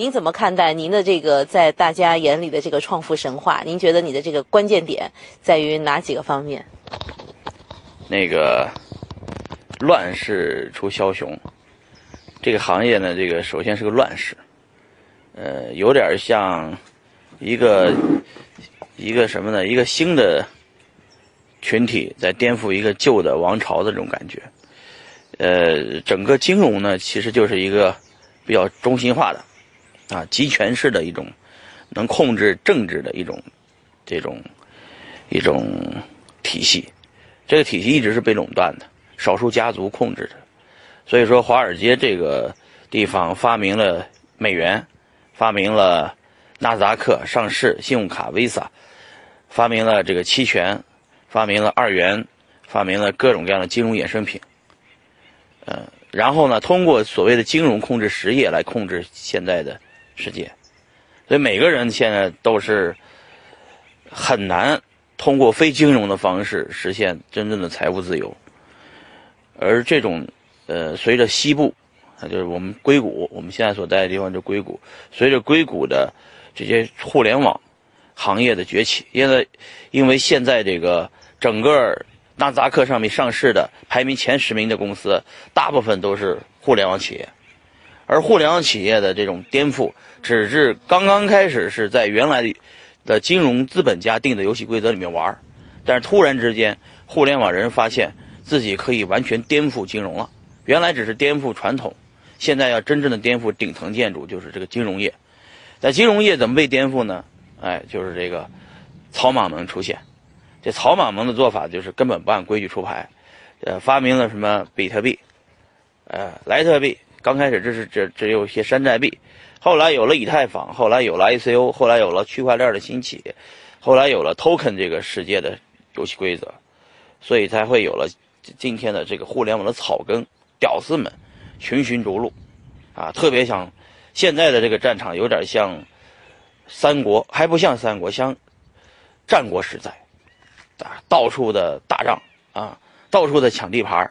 您怎么看待您的这个在大家眼里的这个创富神话？您觉得你的这个关键点在于哪几个方面？那个乱世出枭雄，这个行业呢，这个首先是个乱世，呃，有点像一个一个什么呢？一个新的群体在颠覆一个旧的王朝的这种感觉。呃，整个金融呢，其实就是一个比较中心化的啊，集权式的一种能控制政治的一种这种一种体系。这个体系一直是被垄断的，少数家族控制的。所以说，华尔街这个地方发明了美元，发明了纳斯达克上市、信用卡 Visa，发明了这个期权，发明了二元，发明了各种各样的金融衍生品。呃，然后呢，通过所谓的金融控制实业来控制现在的世界。所以每个人现在都是很难。通过非金融的方式实现真正的财务自由，而这种，呃，随着西部，啊，就是我们硅谷，我们现在所在的地方就硅谷，随着硅谷的这些互联网行业的崛起，现在因为现在这个整个纳斯达克上面上市的排名前十名的公司，大部分都是互联网企业，而互联网企业的这种颠覆，只是刚刚开始，是在原来的。金融资本家定的游戏规则里面玩儿但是突然之间，互联网人发现自己可以完全颠覆金融了。原来只是颠覆传统，现在要真正的颠覆顶层建筑，就是这个金融业。在金融业怎么被颠覆呢？哎，就是这个草莽们出现。这草莽们的做法就是根本不按规矩出牌，呃，发明了什么比特币，呃，莱特币。刚开始这是只只有一些山寨币。后来有了以太坊，后来有了 ICO，后来有了区块链的兴起，后来有了 token 这个世界的游戏规则，所以才会有了今天的这个互联网的草根屌丝们群雄逐鹿，啊，特别像现在的这个战场有点像三国，还不像三国，像战国时代，啊，到处的打仗啊，到处的抢地盘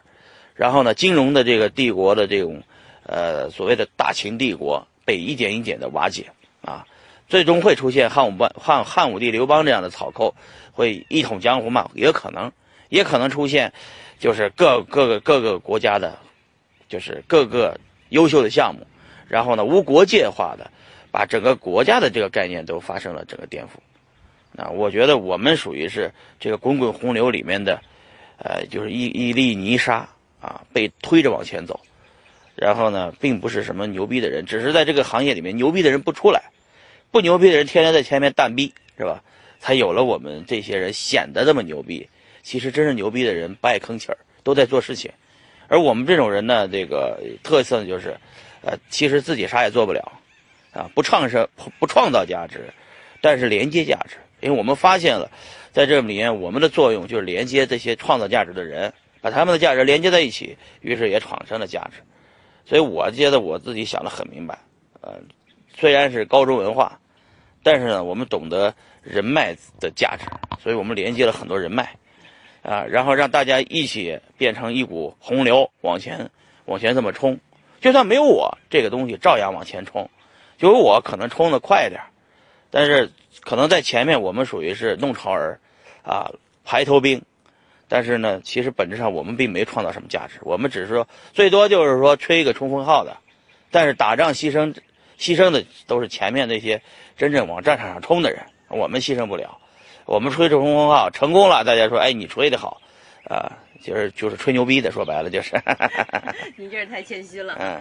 然后呢，金融的这个帝国的这种呃所谓的大秦帝国。被一点一点的瓦解啊，最终会出现汉武班汉汉武帝刘邦这样的草寇，会一统江湖嘛？也可能，也可能出现，就是各各个各个国家的，就是各个优秀的项目，然后呢无国界化的，把整个国家的这个概念都发生了整个颠覆。那我觉得我们属于是这个滚滚洪流里面的，呃，就是一一粒泥沙啊，被推着往前走。然后呢，并不是什么牛逼的人，只是在这个行业里面牛逼的人不出来，不牛逼的人天天在前面蛋逼，是吧？才有了我们这些人显得这么牛逼。其实真是牛逼的人不爱吭气儿，都在做事情。而我们这种人呢，这个特色就是，呃，其实自己啥也做不了，啊，不创设不创造价值，但是连接价值。因为我们发现了，在这里面我们的作用就是连接这些创造价值的人，把他们的价值连接在一起，于是也产生了价值。所以我觉得我自己想的很明白，呃，虽然是高中文化，但是呢，我们懂得人脉的价值，所以我们连接了很多人脉，啊，然后让大家一起变成一股洪流往前往前这么冲，就算没有我，这个东西照样往前冲，有我可能冲的快一点，但是可能在前面我们属于是弄潮儿，啊，排头兵。但是呢，其实本质上我们并没创造什么价值，我们只是说最多就是说吹一个冲锋号的，但是打仗牺牲牺牲的都是前面那些真正往战场上冲的人，我们牺牲不了，我们吹着冲锋号成功了，大家说哎你吹的好，啊，就是就是吹牛逼的，说白了就是。你这是太谦虚了。嗯。